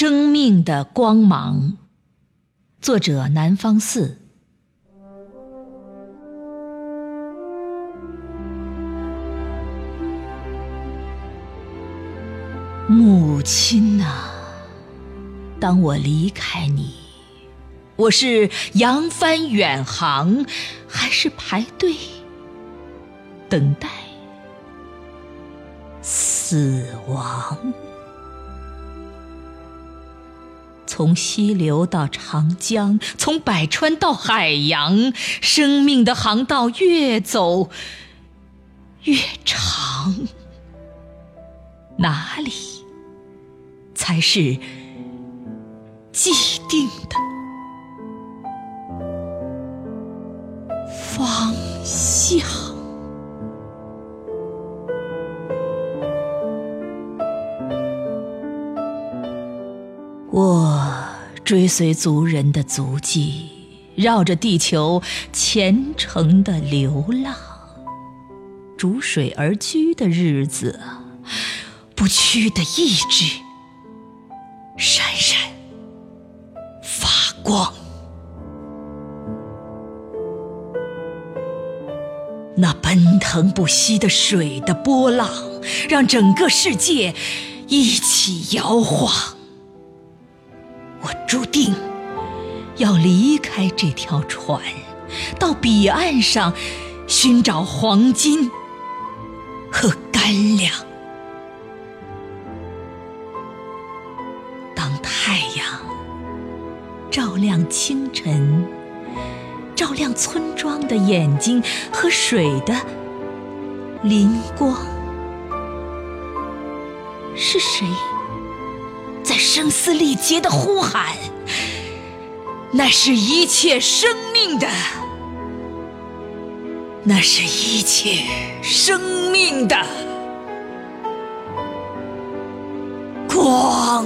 生命的光芒。作者：南方四。母亲呐，当我离开你，我是扬帆远航，还是排队等待死亡？从溪流到长江，从百川到海洋，生命的航道越走越长，哪里才是既定的方向？我追随族人的足迹，绕着地球虔诚的流浪。逐水而居的日子，不屈的意志，闪闪发光。那奔腾不息的水的波浪，让整个世界一起摇晃。注定要离开这条船，到彼岸上寻找黄金和干粮。当太阳照亮清晨，照亮村庄的眼睛和水的灵光，是谁？声嘶力竭的呼喊，那是一切生命的，那是一切生命的光。